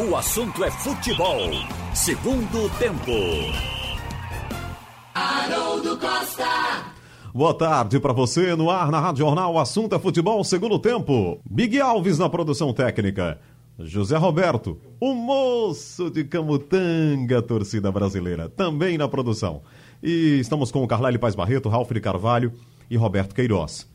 O assunto é futebol. Segundo tempo. Haroldo Costa. Boa tarde para você no ar na Rádio Jornal. O assunto é futebol, segundo tempo. Big Alves na produção técnica. José Roberto, o moço de Camutanga, torcida brasileira, também na produção. E estamos com o Carlyle Paz Barreto, Ralf de Carvalho e Roberto Queiroz.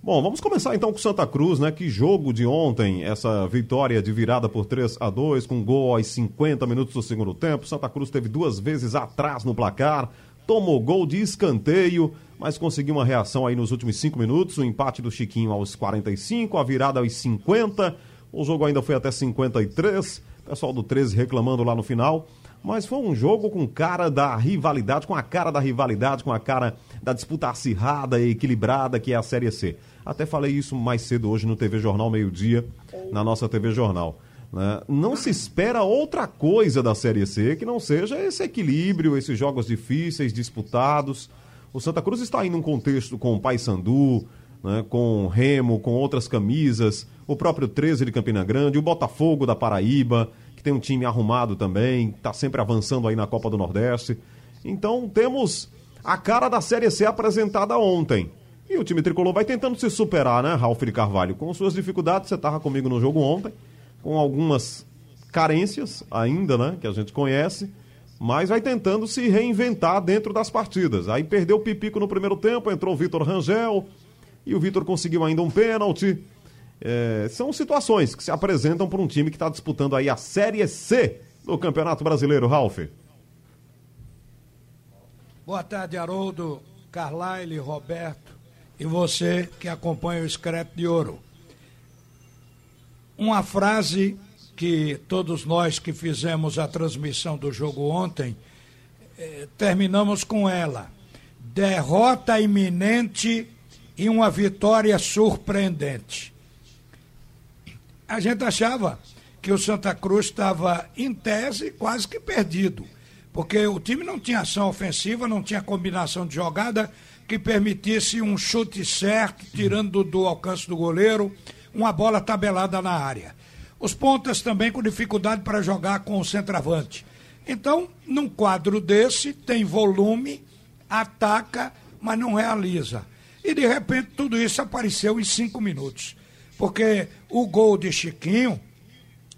Bom, vamos começar então com Santa Cruz, né? Que jogo de ontem, essa vitória de virada por 3 a 2 com gol aos 50 minutos do segundo tempo. Santa Cruz teve duas vezes atrás no placar, tomou gol de escanteio, mas conseguiu uma reação aí nos últimos cinco minutos. O empate do Chiquinho aos 45, a virada aos 50. O jogo ainda foi até 53. Pessoal do 13 reclamando lá no final. Mas foi um jogo com cara da rivalidade, com a cara da rivalidade, com a cara da disputa acirrada e equilibrada que é a Série C. Até falei isso mais cedo hoje no TV Jornal Meio Dia, na nossa TV Jornal. Né? Não se espera outra coisa da Série C que não seja esse equilíbrio, esses jogos difíceis, disputados. O Santa Cruz está aí num contexto com o Paysandu, né, com Remo, com outras camisas, o próprio 13 de Campina Grande, o Botafogo da Paraíba, que tem um time arrumado também, está sempre avançando aí na Copa do Nordeste. Então temos a cara da Série C apresentada ontem. E o time tricolor vai tentando se superar, né, Ralf de Carvalho? Com suas dificuldades, você estava comigo no jogo ontem, com algumas carências ainda, né, que a gente conhece, mas vai tentando se reinventar dentro das partidas. Aí perdeu o Pipico no primeiro tempo, entrou o Vitor Rangel, e o Vitor conseguiu ainda um pênalti. É, são situações que se apresentam para um time que está disputando aí a Série C do Campeonato Brasileiro, Ralf. Boa tarde, Haroldo, Carlyle, Roberto e você que acompanha o Scrap de Ouro. Uma frase que todos nós que fizemos a transmissão do jogo ontem eh, terminamos com ela. Derrota iminente e uma vitória surpreendente a gente achava que o Santa Cruz estava, em tese, quase que perdido. Porque o time não tinha ação ofensiva, não tinha combinação de jogada que permitisse um chute certo, tirando do, alcance do goleiro, uma bola tabelada na área. Os pontas também com dificuldade para jogar com o centroavante. Então, num quadro desse, tem volume, ataca, mas não realiza. E de repente tudo isso apareceu em cinco minutos. Porque o gol de Chiquinho,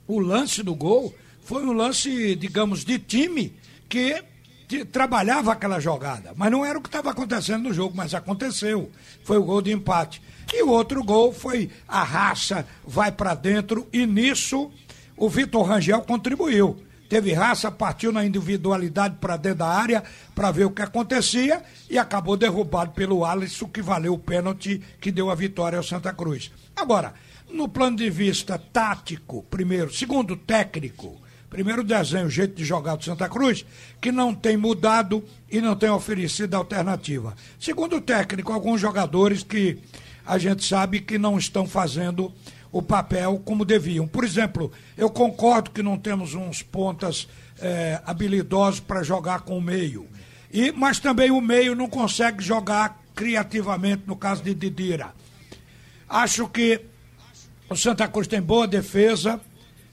o lance do gol, foi um lance, digamos, de time que trabalhava aquela jogada. Mas não era o que estava acontecendo no jogo, mas aconteceu. Foi o gol de empate. E o outro gol foi a raça, vai para dentro, e nisso o Vitor Rangel contribuiu. Teve raça, partiu na individualidade para dentro da área para ver o que acontecia e acabou derrubado pelo Alisson, que valeu o pênalti que deu a vitória ao Santa Cruz. Agora, no plano de vista tático, primeiro, segundo, técnico, primeiro desenho, o jeito de jogar do Santa Cruz, que não tem mudado e não tem oferecido alternativa. Segundo técnico, alguns jogadores que a gente sabe que não estão fazendo o papel como deviam. Por exemplo, eu concordo que não temos uns pontas é, habilidosos para jogar com o meio. E, mas também o meio não consegue jogar criativamente, no caso de Didira. Acho que o Santa Cruz tem boa defesa,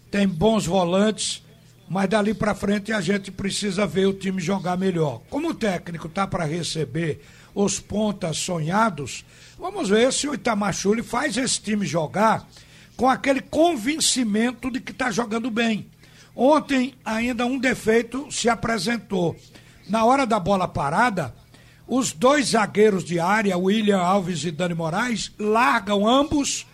tem bons volantes, mas dali para frente a gente precisa ver o time jogar melhor. Como o técnico tá para receber os pontas sonhados, vamos ver se o Itamachule faz esse time jogar com aquele convencimento de que está jogando bem. Ontem ainda um defeito se apresentou. Na hora da bola parada, os dois zagueiros de área, William Alves e Dani Moraes, largam ambos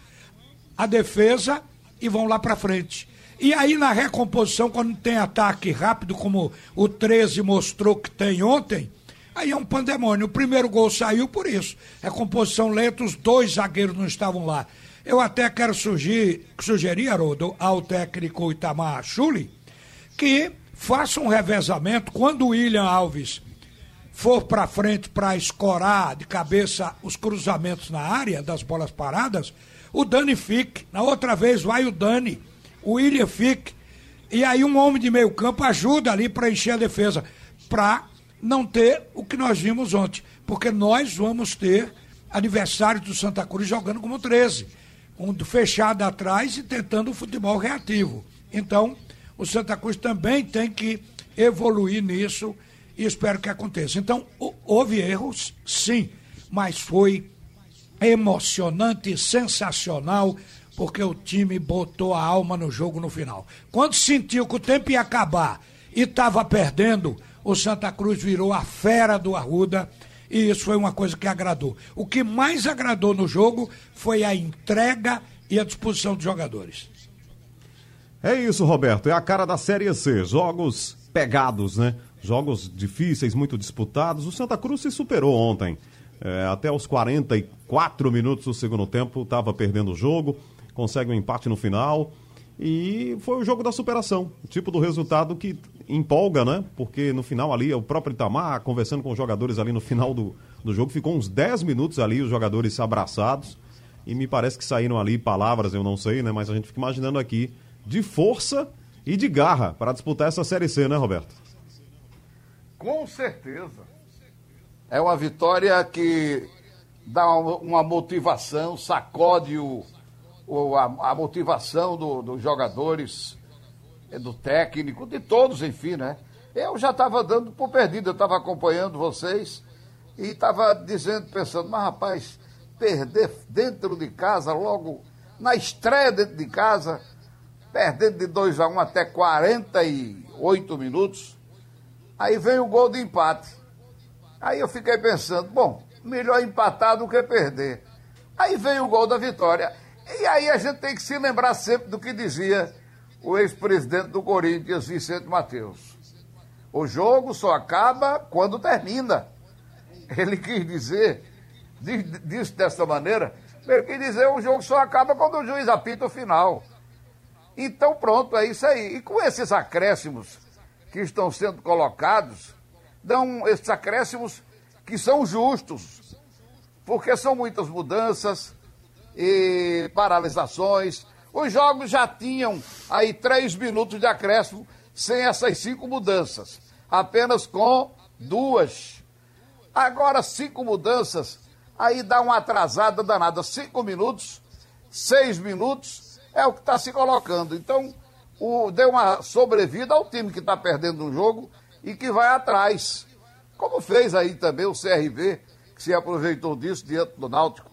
a defesa e vão lá para frente. E aí na recomposição, quando tem ataque rápido, como o 13 mostrou que tem ontem, aí é um pandemônio. O primeiro gol saiu por isso. Recomposição lenta, os dois zagueiros não estavam lá. Eu até quero sugerir, sugerir Haroldo, ao técnico Itamar Chuli, que faça um revezamento quando o William Alves for para frente para escorar de cabeça os cruzamentos na área das bolas paradas, o Dani fique. Na outra vez vai o Dani, o William fique. E aí um homem de meio campo ajuda ali para encher a defesa, para não ter o que nós vimos ontem. Porque nós vamos ter adversários do Santa Cruz jogando como 13. Um fechado atrás e tentando o futebol reativo. Então, o Santa Cruz também tem que evoluir nisso e espero que aconteça. Então, houve erros, sim, mas foi emocionante sensacional porque o time botou a alma no jogo no final. Quando sentiu que o tempo ia acabar e estava perdendo, o Santa Cruz virou a fera do Arruda e isso foi uma coisa que agradou. O que mais agradou no jogo foi a entrega e a disposição dos jogadores. É isso, Roberto. É a cara da Série C. Jogos pegados, né? Jogos difíceis, muito disputados. O Santa Cruz se superou ontem. É, até os 44 minutos do segundo tempo, estava perdendo o jogo, consegue um empate no final. E foi o jogo da superação. O tipo do resultado que empolga, né? Porque no final ali, o próprio Itamar, conversando com os jogadores ali no final do, do jogo, ficou uns 10 minutos ali, os jogadores abraçados. E me parece que saíram ali palavras, eu não sei, né? Mas a gente fica imaginando aqui de força e de garra para disputar essa Série C, né, Roberto? Com certeza. É uma vitória que dá uma motivação, sacode o, o a, a, motivação do, dos jogadores, é, do técnico, de todos, enfim, né? Eu já estava dando por perdido, eu estava acompanhando vocês e estava dizendo, pensando, mas rapaz, perder dentro de casa, logo na estreia dentro de casa, perdendo de 2 a 1 um até 48 minutos. Aí vem o gol de empate. Aí eu fiquei pensando, bom, melhor empatar do que perder. Aí vem o gol da vitória. E aí a gente tem que se lembrar sempre do que dizia o ex-presidente do Corinthians, Vicente Mateus. O jogo só acaba quando termina. Ele quis dizer, disse dessa maneira, ele quis dizer o jogo só acaba quando o juiz apita o final. Então, pronto, é isso aí. E com esses acréscimos que estão sendo colocados, dão esses acréscimos que são justos, porque são muitas mudanças e paralisações. Os jogos já tinham aí três minutos de acréscimo sem essas cinco mudanças, apenas com duas. Agora, cinco mudanças, aí dá uma atrasada danada. Cinco minutos, seis minutos, é o que está se colocando. Então, o, deu uma sobrevida ao time que está perdendo um jogo e que vai atrás. Como fez aí também o CRV, que se aproveitou disso diante do Náutico.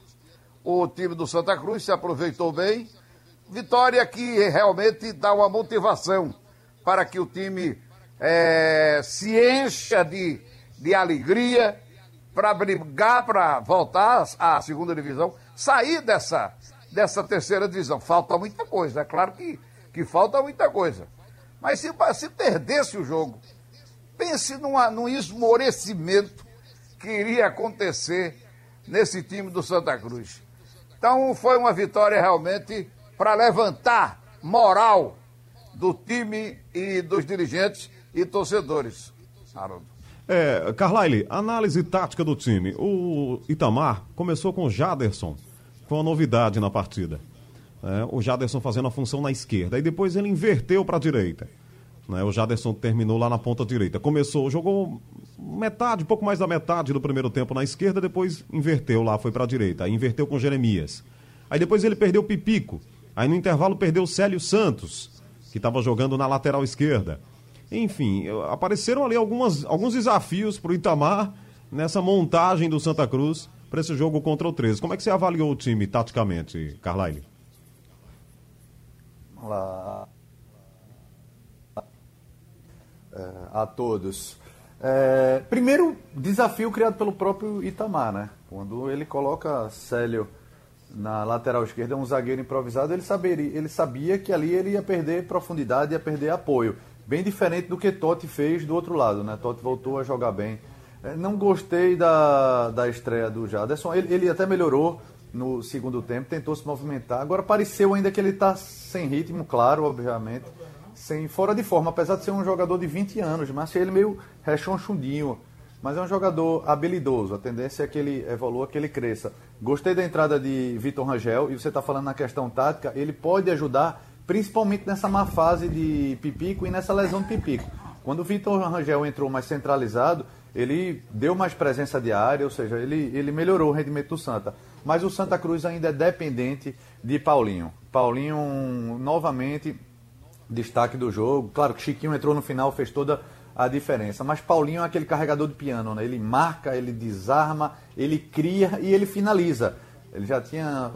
O time do Santa Cruz se aproveitou bem. Vitória que realmente dá uma motivação para que o time é, se encha de, de alegria para brigar para voltar à segunda divisão, sair dessa dessa terceira divisão. Falta muita coisa, é claro que, que falta muita coisa. Mas se, se perdesse o jogo, pense numa, num esmorecimento que iria acontecer nesse time do Santa Cruz. Então foi uma vitória realmente para levantar moral do time e dos dirigentes e torcedores. Haroldo. É, Carlyle, análise tática do time. O Itamar começou com o Jaderson foi uma novidade na partida. É, o Jaderson fazendo a função na esquerda. E depois ele inverteu para a direita. Né, o Jaderson terminou lá na ponta direita. Começou, jogou metade, pouco mais da metade do primeiro tempo na esquerda, depois inverteu lá, foi para a direita. Aí inverteu com Jeremias. Aí depois ele perdeu o Pipico. Aí no intervalo perdeu o Célio Santos, que estava jogando na lateral esquerda. Enfim, apareceram ali algumas, alguns desafios para o Itamar nessa montagem do Santa Cruz para esse jogo contra o 13. Como é que você avaliou o time taticamente, Carlyle? Olá é, a todos. É, primeiro, desafio criado pelo próprio Itamar, né? Quando ele coloca Célio na lateral esquerda, um zagueiro improvisado, ele, saberia, ele sabia que ali ele ia perder profundidade, ia perder apoio. Bem diferente do que Totti fez do outro lado, né? Totti voltou a jogar bem é, não gostei da, da estreia do Jaderson. Ele, ele até melhorou no segundo tempo, tentou se movimentar. Agora pareceu ainda que ele está sem ritmo, claro, obviamente, sem fora de forma, apesar de ser um jogador de 20 anos, mas ele meio rechonchudinho. Mas é um jogador habilidoso, a tendência é que ele evolua, que ele cresça. Gostei da entrada de Vitor Rangel, e você está falando na questão tática, ele pode ajudar, principalmente nessa má fase de Pipico e nessa lesão de Pipico. Quando o Vitor Rangel entrou mais centralizado, ele deu mais presença de área, ou seja, ele, ele melhorou o rendimento do Santa. Mas o Santa Cruz ainda é dependente de Paulinho. Paulinho, novamente, destaque do jogo. Claro que Chiquinho entrou no final, fez toda a diferença. Mas Paulinho é aquele carregador de piano, né? Ele marca, ele desarma, ele cria e ele finaliza. Ele já tinha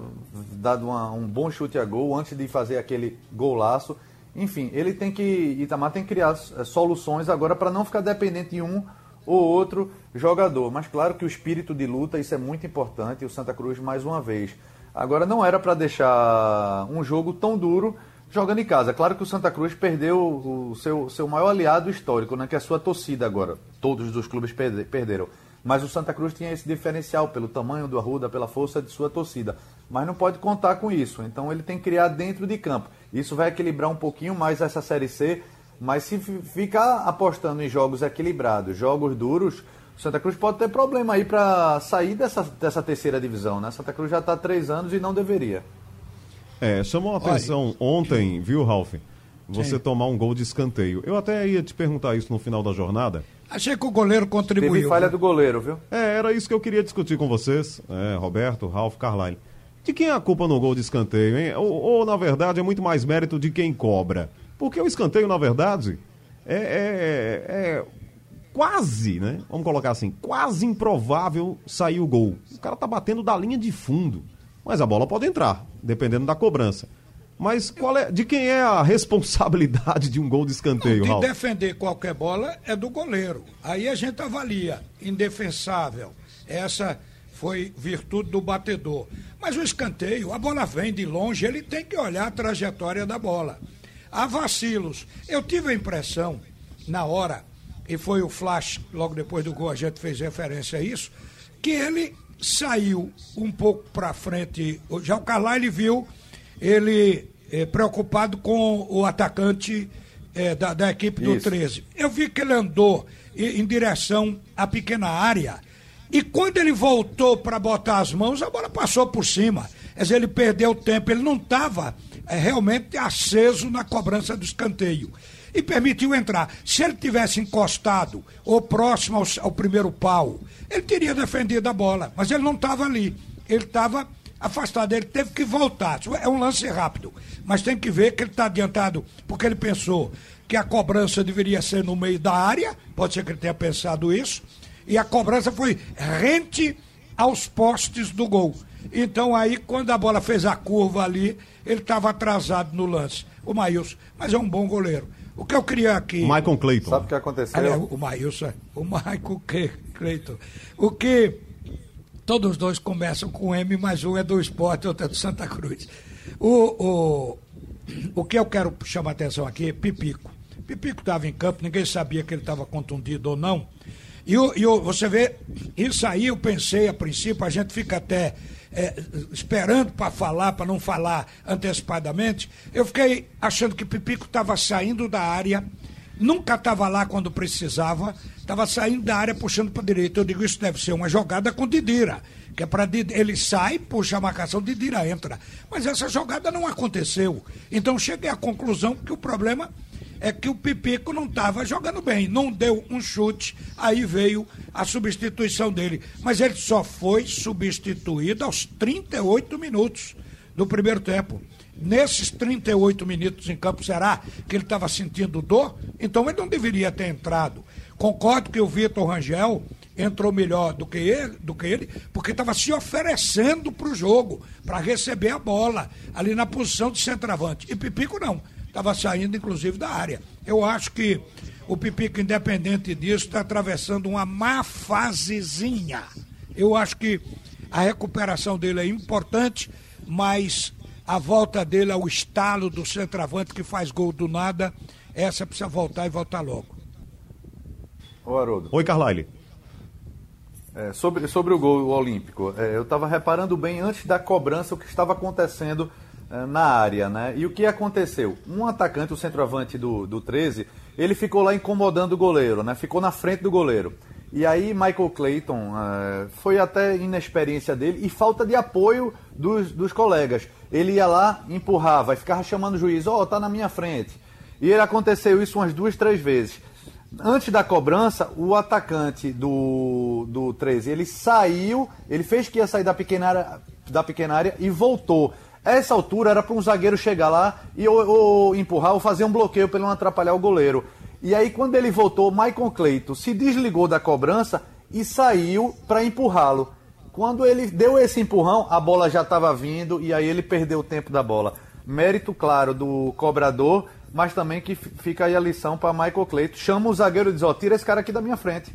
dado uma, um bom chute a gol antes de fazer aquele golaço. Enfim, ele tem que. Itamar tem que criar eh, soluções agora para não ficar dependente de um ou outro jogador. Mas claro que o espírito de luta, isso é muito importante. E o Santa Cruz, mais uma vez. Agora, não era para deixar um jogo tão duro jogando em casa. Claro que o Santa Cruz perdeu o seu, seu maior aliado histórico, né, que é a sua torcida agora. Todos os clubes perderam. Mas o Santa Cruz tinha esse diferencial pelo tamanho do Arruda, pela força de sua torcida. Mas não pode contar com isso. Então ele tem que criar dentro de campo. Isso vai equilibrar um pouquinho mais essa Série C. Mas se ficar apostando em jogos equilibrados, jogos duros, o Santa Cruz pode ter problema aí para sair dessa, dessa terceira divisão. Né? Santa Cruz já está há três anos e não deveria. É, chamou a atenção Olha. ontem, viu, Ralf? Você Sim. tomar um gol de escanteio. Eu até ia te perguntar isso no final da jornada. Achei que o goleiro contribuiu. Teve falha do goleiro, viu? É, era isso que eu queria discutir com vocês, é, Roberto, Ralf, Carlyle. De quem é a culpa no gol de escanteio, hein? Ou, ou, na verdade, é muito mais mérito de quem cobra. Porque o escanteio, na verdade, é, é, é quase, né? Vamos colocar assim, quase improvável sair o gol. O cara tá batendo da linha de fundo. Mas a bola pode entrar, dependendo da cobrança. Mas qual é, de quem é a responsabilidade de um gol de escanteio, Não, de Raul? defender qualquer bola é do goleiro. Aí a gente avalia, indefensável. Essa foi virtude do batedor. Mas o escanteio, a bola vem de longe, ele tem que olhar a trajetória da bola. Há vacilos. Eu tive a impressão, na hora, e foi o flash, logo depois do gol a gente fez referência a isso, que ele saiu um pouco para frente. Já o Carlyle viu ele é, preocupado com o atacante é, da, da, equipe do Isso. 13. Eu vi que ele andou em, em direção à pequena área. E quando ele voltou para botar as mãos, a bola passou por cima. Quer dizer, ele perdeu tempo, ele não estava é, realmente aceso na cobrança do escanteio. E permitiu entrar. Se ele tivesse encostado ou próximo ao, ao primeiro pau, ele teria defendido a bola. Mas ele não estava ali. Ele estava afastado. Ele teve que voltar. É um lance rápido. Mas tem que ver que ele está adiantado, porque ele pensou que a cobrança deveria ser no meio da área. Pode ser que ele tenha pensado isso. E a cobrança foi rente aos postes do gol. Então aí, quando a bola fez a curva ali, ele estava atrasado no lance. O Maílson, mas é um bom goleiro. O que eu queria aqui. Michael Clayton. Sabe o que aconteceu? o Maílson, o Michael Clayton. O que Todos dois começam com M, mas um é do esporte, outro é do Santa Cruz. O, o, o que eu quero chamar a atenção aqui é Pipico. Pipico estava em campo, ninguém sabia que ele estava contundido ou não. E, o, e o, você vê, isso aí eu pensei a princípio, a gente fica até é, esperando para falar, para não falar antecipadamente. Eu fiquei achando que Pipico estava saindo da área nunca estava lá quando precisava, estava saindo da área puxando para a direita. Eu digo, isso deve ser uma jogada com Didira, que é para ele sai, puxa a marcação, Didira entra. Mas essa jogada não aconteceu. Então cheguei à conclusão que o problema é que o Pipico não estava jogando bem, não deu um chute, aí veio a substituição dele. Mas ele só foi substituído aos 38 minutos do primeiro tempo nesses 38 minutos em campo, será que ele estava sentindo dor? Então ele não deveria ter entrado. Concordo que o Vitor Rangel entrou melhor do que ele, do que ele porque estava se oferecendo para o jogo, para receber a bola, ali na posição de centroavante. E Pipico não, estava saindo inclusive da área. Eu acho que o Pipico, independente disso, está atravessando uma má fasezinha. Eu acho que a recuperação dele é importante, mas a volta dele ao estalo do centroavante que faz gol do nada, essa precisa voltar e voltar logo. Ô, Haroldo. Oi, Carlyle. É, sobre, sobre o gol olímpico, é, eu estava reparando bem antes da cobrança o que estava acontecendo na área, né? E o que aconteceu? Um atacante, o centroavante do, do 13, ele ficou lá incomodando o goleiro, né? Ficou na frente do goleiro. E aí Michael Clayton uh, foi até inexperiência dele e falta de apoio dos, dos colegas. Ele ia lá, empurrava ficava chamando o juiz, ó, oh, tá na minha frente. E ele aconteceu isso umas duas, três vezes. Antes da cobrança, o atacante do, do 13, ele saiu, ele fez que ia sair da pequena área, da pequena área e voltou. Essa altura era para um zagueiro chegar lá e ou, ou empurrar ou fazer um bloqueio para ele não atrapalhar o goleiro. E aí, quando ele voltou, Michael Cleito se desligou da cobrança e saiu para empurrá-lo. Quando ele deu esse empurrão, a bola já estava vindo e aí ele perdeu o tempo da bola. Mérito, claro, do cobrador, mas também que fica aí a lição para Michael Cleito. Chama o zagueiro e diz: Ó, tira esse cara aqui da minha frente.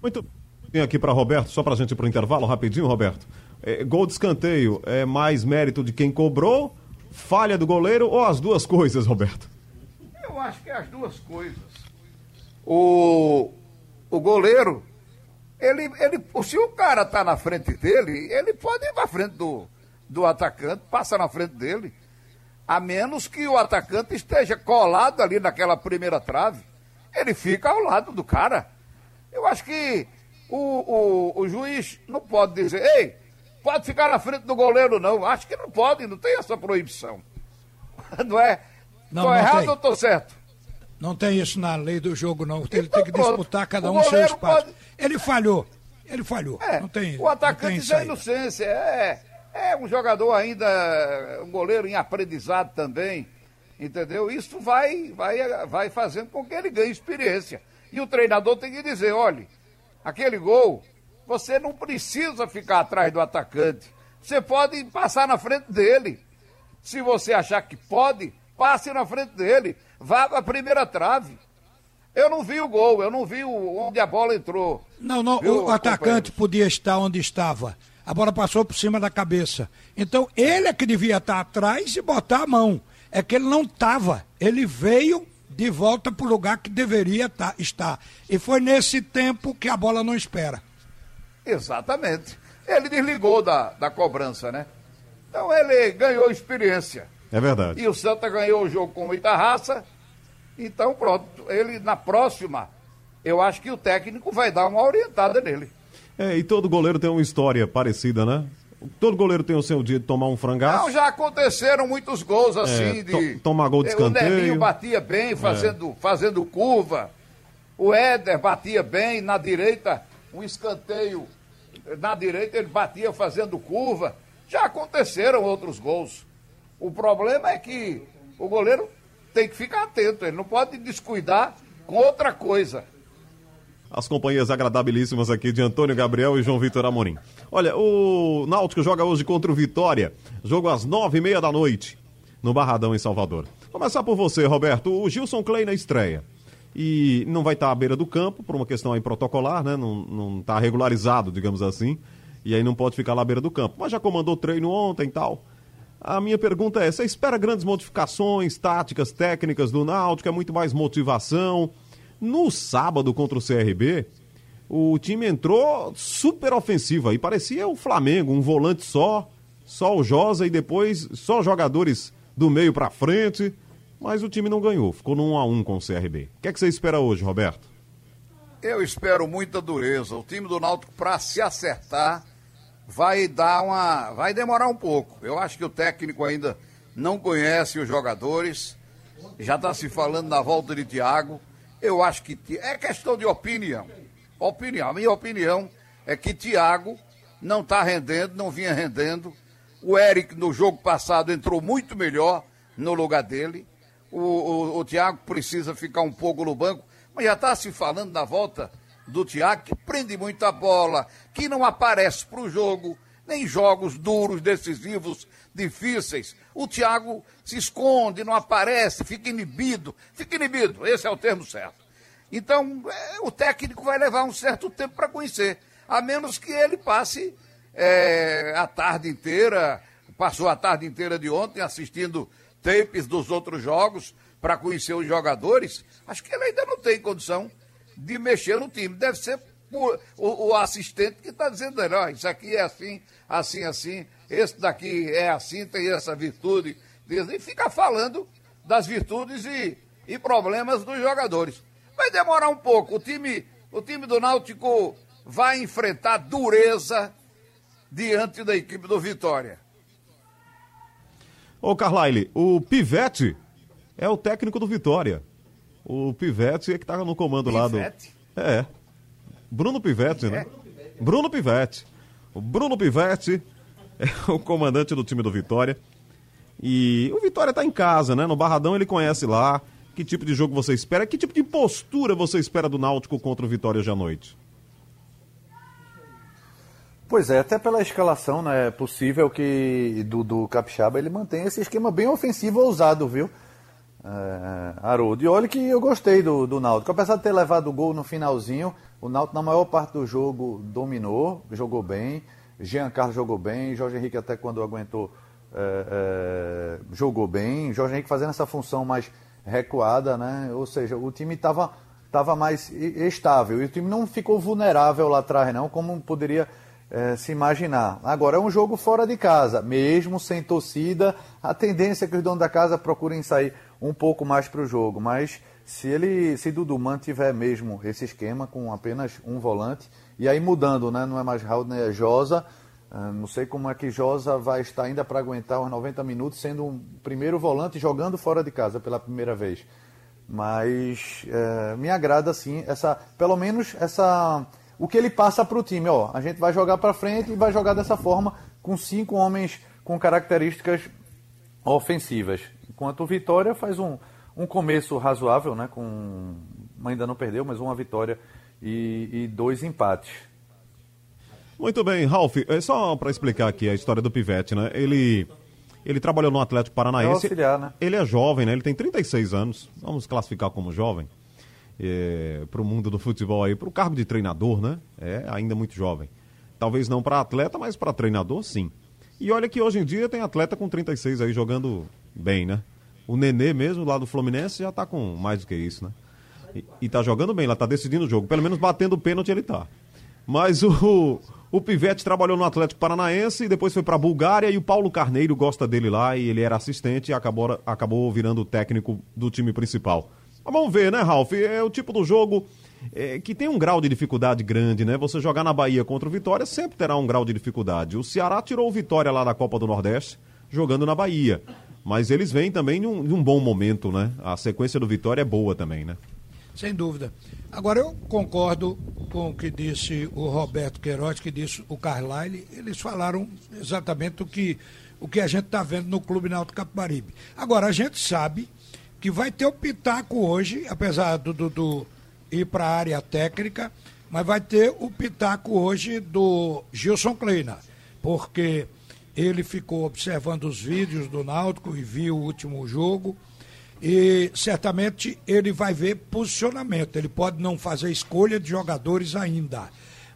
Muito bem aqui para Roberto, só para a gente ir para o intervalo, rapidinho, Roberto. É, gol de escanteio é mais mérito de quem cobrou, falha do goleiro ou as duas coisas, Roberto? Eu acho que é as duas coisas. O, o goleiro, ele, ele, se o cara tá na frente dele, ele pode ir na frente do, do atacante, passa na frente dele. A menos que o atacante esteja colado ali naquela primeira trave. Ele fica ao lado do cara. Eu acho que o, o, o juiz não pode dizer, ei, pode ficar na frente do goleiro, não. Acho que não pode, não tem essa proibição. Não é? Não, tô não errado tem. ou tô certo? Não tem isso na lei do jogo, não. Ele Então, tem que disputar cada O um seu espaço. pode- Ele falhou. Ele falhou. É, não tem, o atacante isso é inocência. É, é um jogador ainda, um goleiro em aprendizado também. Entendeu? Isso vai, vai, vai fazendo com que ele ganhe experiência. E o treinador tem que dizer: olha, aquele gol, você não precisa ficar atrás do atacante. Você pode passar na frente dele. Se você achar que pode, passe na frente dele. Vá para a primeira trave. Eu não vi o gol, eu não vi onde a bola entrou. Não, não, Viu, o atacante podia estar onde estava. A bola passou por cima da cabeça. Então ele é que devia estar atrás e botar a mão. É que ele não estava. Ele veio de volta para o lugar que deveria tá- estar. E foi nesse tempo que a bola não espera. Exatamente. Ele desligou da, da cobrança, né? Então ele ganhou experiência. É verdade. E o Santa ganhou o jogo com muita raça. Então, pronto. Ele, na próxima, eu acho que o técnico vai dar uma orientada nele. É, e todo goleiro tem uma história parecida, né? Todo goleiro tem o seu dia de tomar um frangaço. Não, já aconteceram muitos gols assim É, de. to- tomar gol de O escanteio. É. Nelinho batia bem, fazendo, fazendo curva. O Éder batia bem na direita, um escanteio na direita, ele batia fazendo curva. Já aconteceram outros gols. O problema é que o goleiro tem que ficar atento, ele não pode descuidar com outra coisa. As companhias agradabilíssimas aqui de Antônio Gabriel e João Vitor Amorim. Olha, o Náutico joga hoje contra o Vitória. Jogo às nove e meia da noite, no Barradão, em Salvador. Começar por você, Roberto. O Gilson Clay na estreia. E não vai estar à beira do campo, por uma questão aí protocolar, né? Não, não tá regularizado, digamos assim. E aí não pode ficar lá à beira do campo. Mas já comandou treino ontem e tal. A minha pergunta é: você espera grandes modificações táticas, técnicas do Náutico? É muito mais motivação? No sábado contra o CRB, o time entrou super ofensivo aí. Parecia o Flamengo, um volante só, só o Josa e depois só jogadores do meio pra frente. Mas o time não ganhou, ficou no 1 a 1 com o CRB. O que é que você espera hoje, Roberto? Eu espero muita dureza. O time do Náutico, para se acertar, vai dar uma. vai demorar um pouco. Eu acho que o técnico ainda não conhece os jogadores. Já está se falando na volta de Thiago. Eu acho que. É questão de opinião. Opinião. A minha opinião é que Thiago não está rendendo, não vinha rendendo. O Eric, no jogo passado, entrou muito melhor no lugar dele. O, o, o Thiago precisa ficar um pouco no banco, mas já está se falando na volta do Thiago, que prende muita bola, que não aparece para o jogo, nem jogos duros, decisivos, difíceis. O Thiago se esconde, não aparece, fica inibido. Fica inibido, esse é o termo certo. Então, é, o técnico vai levar um certo tempo para conhecer, a menos que ele passe é, a tarde inteira, passou a tarde inteira de ontem assistindo tapes dos outros jogos para conhecer os jogadores. Acho que ele ainda não tem condição de mexer no time. Deve ser por- o, o assistente que está dizendo, ó, isso aqui é assim, assim, assim, esse daqui é assim, tem essa virtude. E fica falando das virtudes e, e problemas dos jogadores. Vai demorar um pouco. O time, o time do Náutico vai enfrentar dureza diante da equipe do Vitória. Ô, Carlyle, o Pivete é o técnico do Vitória. O Pivete é que tá no comando lá do. Pivete? É. Bruno Pivete, né? Bruno Pivete. O Bruno Pivete é o comandante do time do Vitória. E o Vitória tá em casa, né? No Barradão ele conhece lá. Que tipo de jogo você espera? Que tipo de postura você espera do Náutico contra o Vitória hoje à noite? Pois é, até pela escalação, né? É possível que do, do Capixaba ele mantenha esse esquema bem ofensivo ousado, viu? É, Haroldo. E olha que eu gostei do, do Náutico. Apesar de ter levado o gol no finalzinho, o Náutico na maior parte do jogo dominou, jogou bem. Jean Carlos jogou bem, Jorge Henrique até quando aguentou é, é, jogou bem. Jorge Henrique fazendo essa função mais recuada, né? Ou seja, o time estava tava mais estável. E o time não ficou vulnerável lá atrás, não, como poderia é, se imaginar. Agora, é um jogo fora de casa, mesmo sem torcida, a tendência é que os donos da casa procurem sair um pouco mais para o jogo, mas se ele, se Dudu mantiver mesmo esse esquema com apenas um volante, e aí mudando, né, não é mais Raul, né, é Josa, ah, não sei como é que Josa vai estar ainda para aguentar os 90 minutos sendo um primeiro volante jogando fora de casa pela primeira vez. Mas é, me agrada sim essa, pelo menos essa o que ele passa para o time. Ó, a gente vai jogar para frente e vai jogar dessa forma com cinco homens com características ofensivas. Enquanto o Vitória faz um, um começo razoável, né? Com, ainda não perdeu, mas uma vitória e, e dois empates. Muito bem, Ralf, é só para explicar aqui a história do Pivete, né? Ele ele trabalhou no Atlético Paranaense. É auxiliar, né? Ele é jovem, né? Ele tem 36 anos. Vamos classificar como jovem é, para o mundo do futebol aí, para o cargo de treinador, né? É ainda muito jovem. Talvez não para atleta, mas para treinador, sim. E olha que hoje em dia tem atleta com 36 aí jogando bem, né? O Nenê mesmo, lá do Fluminense, já tá com mais do que isso, né? E, e tá jogando bem, lá tá decidindo o jogo. Pelo menos batendo o pênalti ele tá. Mas o, o Pivete trabalhou no Atlético Paranaense e depois foi para Bulgária e o Paulo Carneiro gosta dele lá e ele era assistente e acabou, acabou virando o técnico do time principal. Mas vamos ver, né, Ralf? É o tipo do jogo é, que tem um grau de dificuldade grande, né? Você jogar na Bahia contra o Vitória sempre terá um grau de dificuldade. O Ceará tirou o Vitória lá da Copa do Nordeste, jogando na Bahia. Mas eles vêm também de um, de um bom momento, né? A sequência do Vitória é boa também, né? Sem dúvida. Agora, eu concordo com o que disse o Roberto Queiroz, que disse o Carlyle. Eles falaram exatamente o que, o que a gente está vendo no Clube Náutico Capibaribe. Agora, a gente sabe que vai ter o pitaco hoje, apesar do Dudu ir para a área técnica, mas vai ter o pitaco hoje do Gilson Kleina, porque ele ficou observando os vídeos do Náutico e viu o último jogo e certamente ele vai ver posicionamento. Ele pode não fazer escolha de jogadores ainda,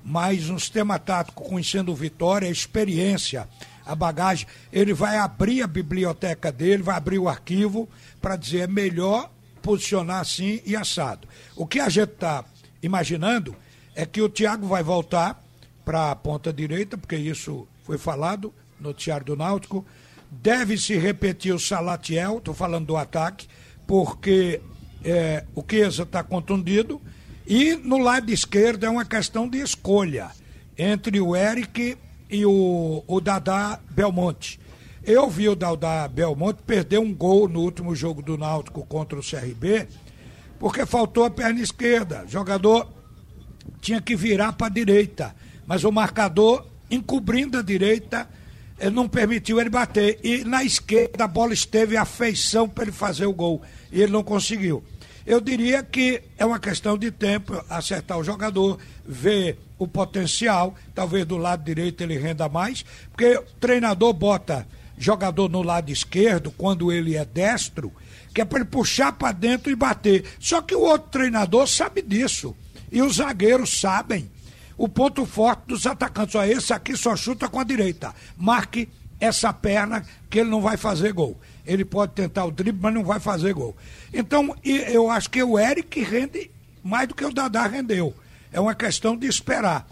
mas um sistema tático conhecendo Vitória, a experiência, a bagagem, ele vai abrir a biblioteca dele, vai abrir o arquivo para dizer é melhor posicionar assim e assado. O que a gente está imaginando é que o Thiago vai voltar para a ponta direita, porque isso foi falado no noticiário do Náutico. Deve se repetir o Salatiel, estou falando do ataque, porque é, o Chiesa está contundido. E no lado esquerdo é uma questão de escolha entre o Eric e o, o Dadá Belmonte. Eu vi o Dadá Belmonte perder um gol no último jogo do Náutico contra o CRB, porque faltou a perna esquerda. O jogador tinha que virar para a direita, mas o marcador, encobrindo a direita, eh, não permitiu ele bater. E na esquerda a bola esteve a feição para ele fazer o gol. E ele não conseguiu. Eu diria que é uma questão de tempo acertar o jogador, ver o potencial, talvez do lado direito ele renda mais, porque o treinador bota jogador no lado esquerdo quando ele é destro, que é para ele puxar para dentro e bater. Só que o outro treinador sabe disso. E os zagueiros sabem. O ponto forte dos atacantes, ó, esse aqui só chuta com a direita. Marque essa perna que ele não vai fazer gol. Ele pode tentar o drible, mas não vai fazer gol. Então, eu acho que o Eric rende mais do que o Dadá rendeu. É uma questão de esperar.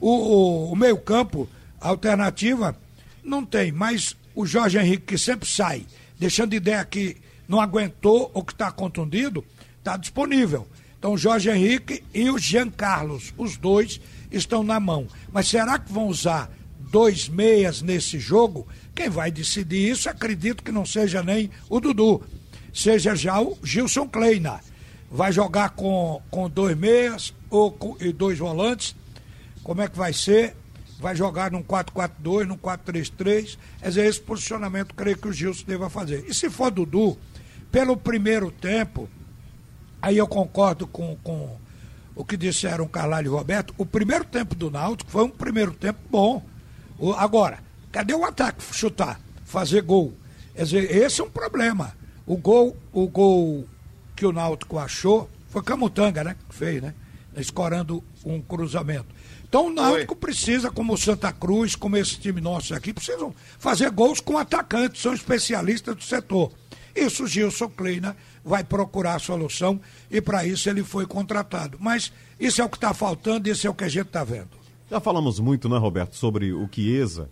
O, o, o meio-campo, alternativa, não tem, mas o Jorge Henrique, que sempre sai, deixando ideia que não aguentou ou que está contundido, está disponível. Então, Jorge Henrique e o Jean Carlos, os dois estão na mão. Mas será que vão usar dois meias nesse jogo? Quem vai decidir isso, acredito que não seja nem o Dudu, seja já o Gilson Kleina. Vai jogar com, com dois meias ou com, e dois volantes? Como é que vai ser? Vai jogar num 4-4-2, num 4-3-3. Quer dizer, esse posicionamento creio que o Gilson deva fazer. E se for Dudu, pelo primeiro tempo, aí eu concordo com, com o que disseram Carlalho e Roberto, o primeiro tempo do Náutico foi um primeiro tempo bom. O, agora, cadê o ataque? Chutar, fazer gol. Quer dizer, esse é um problema. O gol, o gol que o Náutico achou foi Camutanga, né? Que fez, né? Escorando um cruzamento. Então o Náutico Oi. precisa, como o Santa Cruz, como esse time nosso aqui, precisam fazer gols com atacantes, são especialistas do setor. Isso o Gilson Kleina vai procurar a solução e para isso ele foi contratado. Mas isso é o que está faltando, isso é o que a gente está vendo. Já falamos muito, né, Roberto, sobre o Chiesa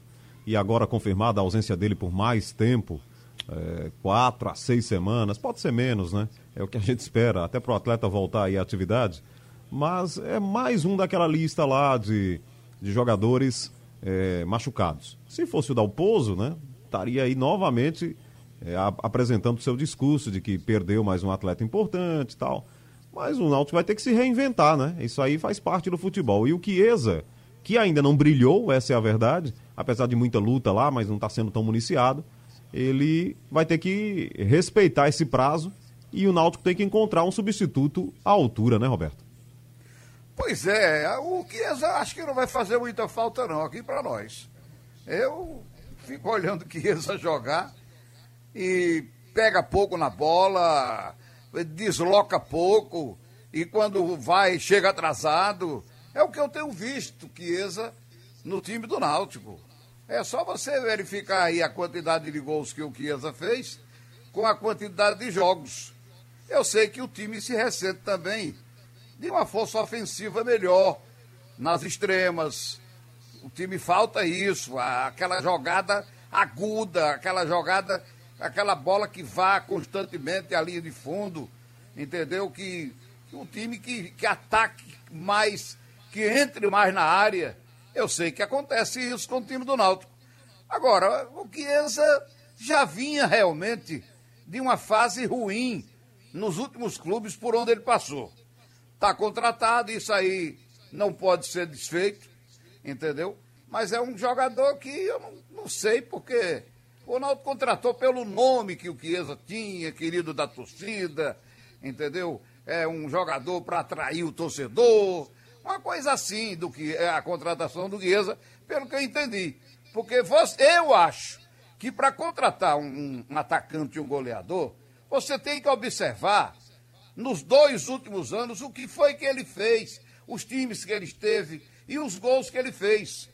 e agora confirmada a ausência dele por mais tempo é, quatro a seis semanas, pode ser menos, né? É o que a gente espera, até para o atleta voltar aí à atividade. Mas é mais um daquela lista lá de, de jogadores é, machucados. Se fosse o Dalpozo, né? Estaria aí novamente é, apresentando seu discurso de que perdeu mais um atleta importante e tal. Mas o Náutico vai ter que se reinventar, né? Isso aí faz parte do futebol. E o Chiesa, que ainda não brilhou, essa é a verdade, apesar de muita luta lá, mas não está sendo tão municiado, ele vai ter que respeitar esse prazo e o Náutico tem que encontrar um substituto à altura, né, Roberto? Pois é, o Chiesa acho que não vai fazer muita falta não aqui para nós. Eu fico olhando o Chiesa jogar e pega pouco na bola, desloca pouco e quando vai chega atrasado. É o que eu tenho visto, Chiesa, no time do Náutico. É só você verificar aí a quantidade de gols que o Chiesa fez com a quantidade de jogos. Eu sei que o time se ressente também de uma força ofensiva melhor nas extremas. O time falta isso, aquela jogada aguda, aquela jogada, aquela bola que vá constantemente à linha de fundo, entendeu? Que, um time que, que ataque mais, que entre mais na área. Eu sei que acontece isso com o time do Náutico. Agora, o Chiesa já vinha realmente de uma fase ruim nos últimos clubes por onde ele passou. Está contratado, isso aí não pode ser desfeito, entendeu? Mas é um jogador que eu não, não sei porque o Ronaldo contratou pelo nome que o Chiesa tinha, querido da torcida, entendeu? É um jogador para atrair o torcedor, uma coisa assim do que é a contratação do Chiesa, pelo que eu entendi. Porque você, eu acho que para contratar um, um atacante e um goleador, você tem que observar nos dois últimos anos o que foi que ele fez, os times que ele esteve e os gols que ele fez.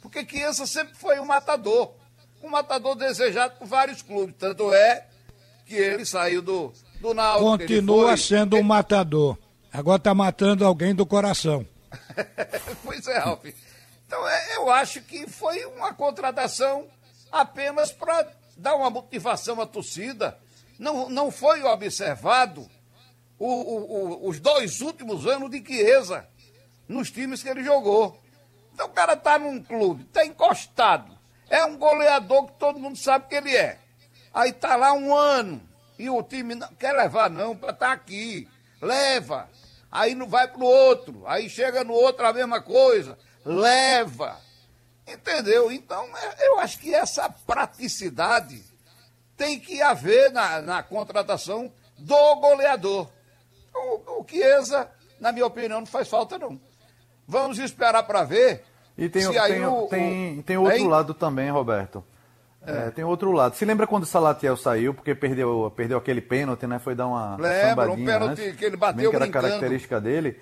Porque Chiesa sempre foi um matador, um matador desejado por vários clubes. Tanto é que ele saiu do, do Náutico. Continua foi... sendo um matador. Agora está matando alguém do coração. pois é, Ralf. Então, é, eu acho que foi uma contratação apenas para dar uma motivação à torcida. Não, não foi observado o, o, os dois últimos anos de Chiesa nos times que ele jogou. Então o cara está num clube, está encostado. É um goleador que todo mundo sabe que ele é. Aí está lá um ano e o time não quer levar não para estar tá aqui. Leva. Aí não vai para o outro. Aí chega no outro a mesma coisa leva. Entendeu? Então, é, eu acho que essa praticidade tem que haver na, na contratação do goleador. O, o Chiesa, na minha opinião, não faz falta, não. Vamos esperar para ver. E tem, se tem, o, tem, tem outro hein? lado também, Roberto. É. É, tem outro lado. Se lembra quando o Salatiel saiu, porque perdeu, perdeu aquele pênalti, né? Foi dar uma. Lembra, um pênalti antes, que ele bateu que era característica dele.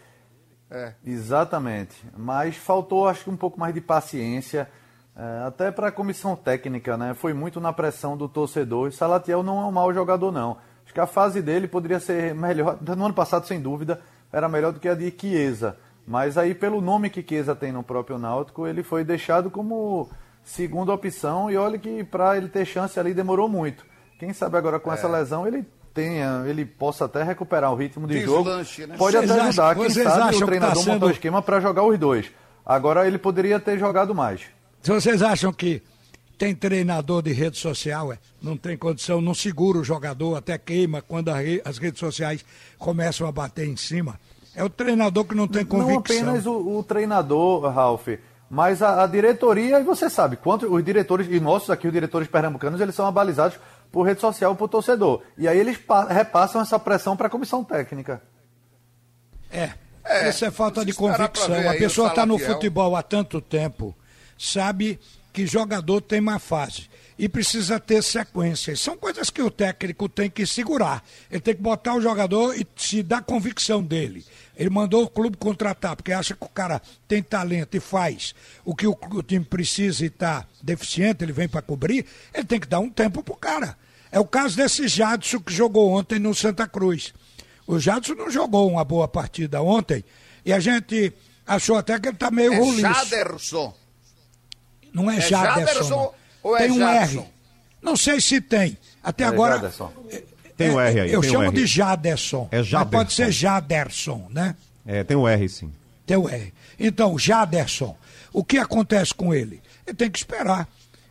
É. Exatamente. Mas faltou, acho que, um pouco mais de paciência, é, até para a comissão técnica, né? Foi muito na pressão do torcedor. E Salatiel não é um mau jogador, não. Acho que a fase dele poderia ser melhor. No ano passado, sem dúvida, era melhor do que a de Chiesa. Mas aí, pelo nome que Chiesa tem no próprio Náutico, ele foi deixado como segunda opção. E olha que para ele ter chance ali demorou muito. Quem sabe agora com é. essa lesão ele tenha, ele possa até recuperar o ritmo de Deslanche, jogo. Né? Pode vocês até ajudar, acham, quem sabe o treinador tá sendo... montou o esquema para jogar os dois. Agora ele poderia ter jogado mais. Se vocês acham que tem treinador de rede social, é, não tem condição, não segura o jogador, até queima quando as redes sociais começam a bater em cima. É o treinador que não tem convicção. Não apenas o, o treinador, Ralf. Mas a, a, diretoria, e você sabe, quanto os diretores, e nossos aqui, os diretores pernambucanos, eles são abalizados por rede social, por torcedor. E aí eles repassam essa pressão para a comissão técnica. É, é, isso é falta de convicção. A pessoa está no futebol há tanto tempo, sabe que jogador tem uma fase e precisa ter sequência. São coisas que o técnico tem que segurar. Ele tem que botar o jogador e se dar convicção dele. Ele mandou o clube contratar, porque acha que o cara tem talento e faz o que o, o time precisa e está deficiente, ele vem para cobrir, ele tem que dar um tempo pro cara. É o caso desse Jadson que jogou ontem no Santa Cruz. O Jadson não jogou uma boa partida ontem e a gente achou até que ele está meio é roliço. Jaderson. Não é, é Jaderson. Ou é tem um R. Não sei se tem. Até é agora. Jaderson. Tem um R aí. Eu chamo um de Jaderson. É Jaderson. pode ser Jaderson, né? É, tem um R sim. Tem o um R. Então, Jaderson, o que acontece com ele? Ele tem que esperar.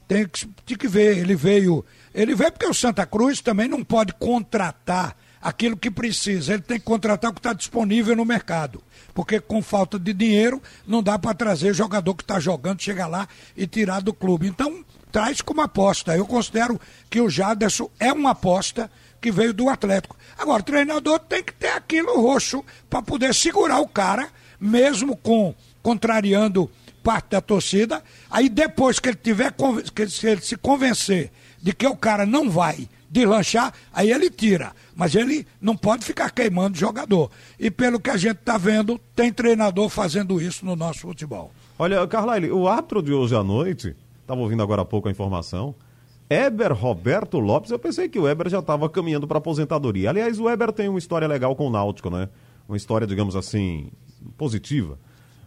Tem que, tem que ver. Ele veio. Ele veio porque o Santa Cruz também não pode contratar aquilo que precisa. Ele tem que contratar o que está disponível no mercado. Porque com falta de dinheiro não dá para trazer jogador que está jogando, chegar lá e tirar do clube. Então, traz como aposta. Eu considero que o Jaderson é uma aposta que veio do Atlético. Agora, o treinador tem que ter aquilo roxo para poder segurar o cara, mesmo com contrariando parte da torcida. Aí depois que ele tiver que ele se convencer de que o cara não vai deslanchar, aí ele tira. Mas ele não pode ficar queimando jogador. E pelo que a gente está vendo, tem treinador fazendo isso no nosso futebol. Olha, Carlyle, o árbitro de hoje à noite, estava ouvindo agora há pouco a informação, Eber Roberto Lopes, eu pensei que o Eber já estava caminhando para aposentadoria. Aliás, o Eber tem uma história legal com o Náutico, né? Uma história, digamos assim, positiva.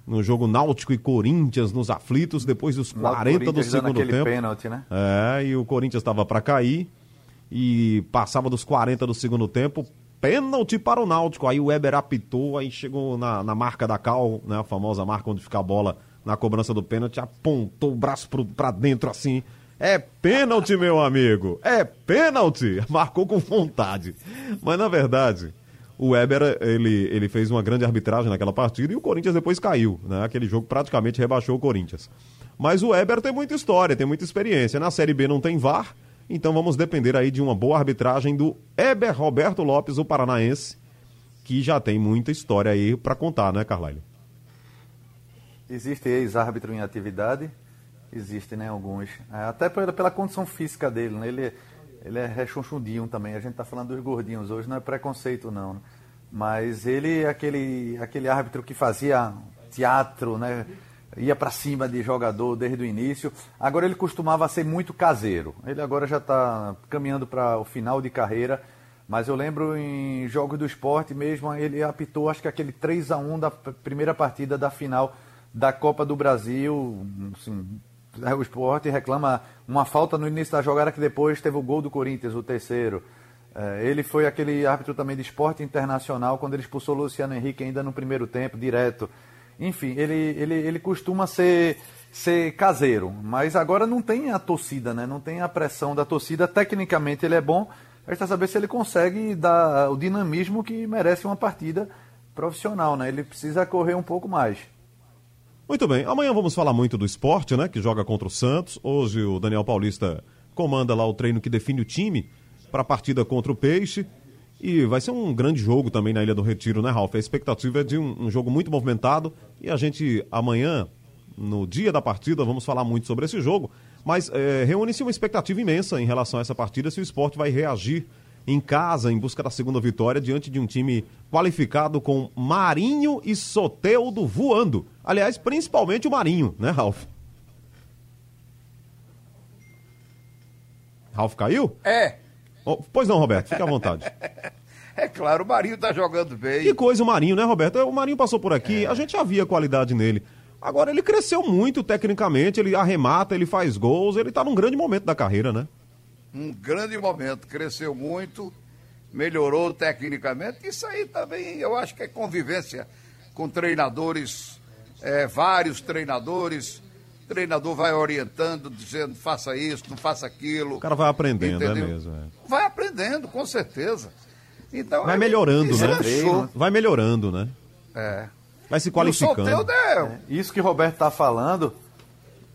No jogo Náutico e Corinthians nos aflitos, depois dos 40 do segundo tempo. Pênalti, né? É, e o Corinthians estava para cair e passava dos 40 do segundo tempo, pênalti para o Náutico. Aí o Weber apitou, aí chegou na, na marca da Cal, né, a famosa marca onde fica a bola na cobrança do pênalti, apontou o braço para dentro assim. É pênalti, meu amigo. É pênalti. Marcou com vontade. Mas na verdade, o Weber ele, ele fez uma grande arbitragem naquela partida e o Corinthians depois caiu, né? Aquele jogo praticamente rebaixou o Corinthians. Mas o Weber tem muita história, tem muita experiência. Na Série B não tem VAR, então vamos depender aí de uma boa arbitragem do Eber Roberto Lopes, o paranaense, que já tem muita história aí para contar, né, Carlyle? Existe ex-árbitro em atividade, existe, né, alguns. É, até pela, pela condição física dele, né? Ele, ele é rechonchudinho também. A gente está falando dos gordinhos hoje, não é preconceito não. Mas ele é aquele, aquele árbitro que fazia teatro, né? Ia para cima de jogador desde o início. Agora ele costumava ser muito caseiro. Ele agora já está caminhando para o final de carreira. Mas eu lembro em jogos do esporte mesmo, ele apitou acho que aquele 3 a 1 da primeira partida da final da Copa do Brasil. Assim, o esporte reclama uma falta no início da jogada que depois teve o gol do Corinthians, o terceiro. É, ele foi aquele árbitro também de esporte internacional quando ele expulsou o Luciano Henrique ainda no primeiro tempo, direto. Enfim, ele, ele, ele costuma ser, ser caseiro, mas agora não tem a torcida, né? não tem a pressão da torcida. Tecnicamente ele é bom, resta saber se ele consegue dar o dinamismo que merece uma partida profissional. Né? Ele precisa correr um pouco mais. Muito bem, amanhã vamos falar muito do esporte, né? Que joga contra o Santos. Hoje o Daniel Paulista comanda lá o treino que define o time para a partida contra o Peixe. E vai ser um grande jogo também na Ilha do Retiro, né, Ralf? A expectativa é de um, um jogo muito movimentado e a gente amanhã, no dia da partida, vamos falar muito sobre esse jogo. Mas é, reúne-se uma expectativa imensa em relação a essa partida se o esporte vai reagir em casa em busca da segunda vitória diante de um time qualificado com Marinho e Soteudo voando. Aliás, principalmente o Marinho, né, Ralf? Ralf caiu? É, Oh, pois não, Roberto, fique à vontade. é claro, o Marinho tá jogando bem. Que coisa o Marinho, né, Roberto? O Marinho passou por aqui, é. a gente já via qualidade nele. Agora ele cresceu muito tecnicamente, ele arremata, ele faz gols, ele tá num grande momento da carreira, né? Um grande momento, cresceu muito, melhorou tecnicamente. Isso aí também eu acho que é convivência com treinadores, é, vários treinadores treinador vai orientando, dizendo faça isso, não faça aquilo. O cara vai aprendendo, é mesmo. É. Vai aprendendo, com certeza. Então, vai melhorando, né? É vai melhorando, né? É. Vai se qualificando. É, isso que o Roberto está falando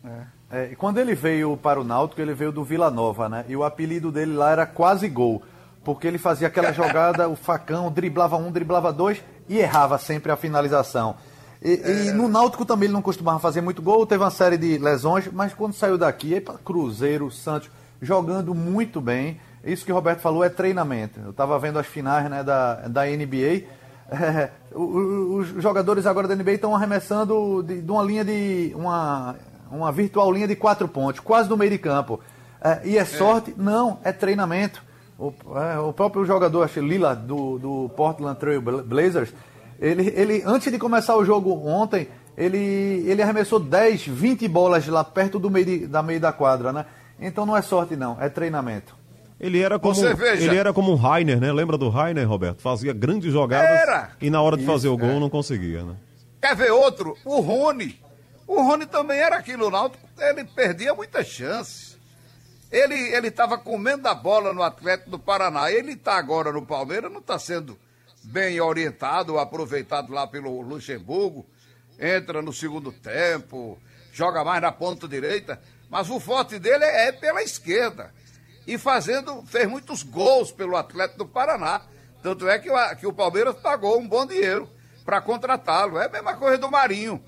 É. É, quando ele veio para o Náutico, ele veio do Vila Nova, né? E o apelido dele lá era quase gol. Porque ele fazia aquela jogada, o facão, driblava um, driblava dois e errava sempre a finalização. E, é. e, no Náutico também ele não costumava fazer muito gol, teve uma série de lesões, mas quando saiu daqui, aí para Cruzeiro, Santos, jogando muito bem. Isso que o Roberto falou é treinamento. Eu estava vendo as finais né, da, da NBA. É, os jogadores agora da NBA estão arremessando de, de, uma linha de. Uma, uma virtual linha de quatro pontos, quase no meio de campo. É, e é, é. sorte? Não, é treinamento. O, é, o próprio jogador, acho Lila, do, do Portland Trail Blazers, ele, ele, antes de começar o jogo ontem, ele, ele arremessou 10, 20 bolas lá perto do meio de, da meio da quadra, né? Então não é sorte não, é treinamento. Ele era como ele era como um Rainer, né? Lembra do Rainer, Roberto? Fazia grandes jogadas era. e na hora de Isso, fazer o gol é. não conseguia, né? Quer ver outro? O Rony. O Rony também era aqui no Náutico, ele perdia muitas chances. Ele ele estava comendo a bola no Atlético do Paraná. Ele está agora no Palmeiras, não está sendo bem orientado, aproveitado lá pelo Luxemburgo. Entra no segundo tempo, joga mais na ponta direita, mas o forte dele é pela esquerda. E fazendo, fez muitos gols pelo Atlético do Paraná. Tanto é que o, que o Palmeiras pagou um bom dinheiro para contratá-lo. É a mesma coisa do Marinho.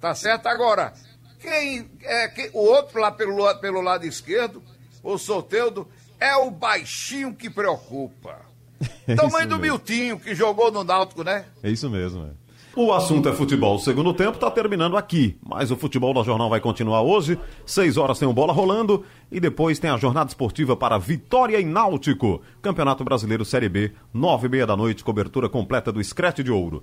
Tá certo? Agora, quem é quem, o outro lá pelo, pelo lado esquerdo, o Soteudo, é o baixinho que preocupa. É Tamanho do Miltinho, que jogou no Náutico, né? É isso mesmo, é. O assunto é futebol. O segundo tempo está terminando aqui, mas o futebol da Jornal vai continuar hoje. Seis horas tem o bola rolando e depois tem a jornada esportiva para Vitória e Náutico. Campeonato Brasileiro Série B, nove e meia da noite, cobertura completa do Screte de Ouro.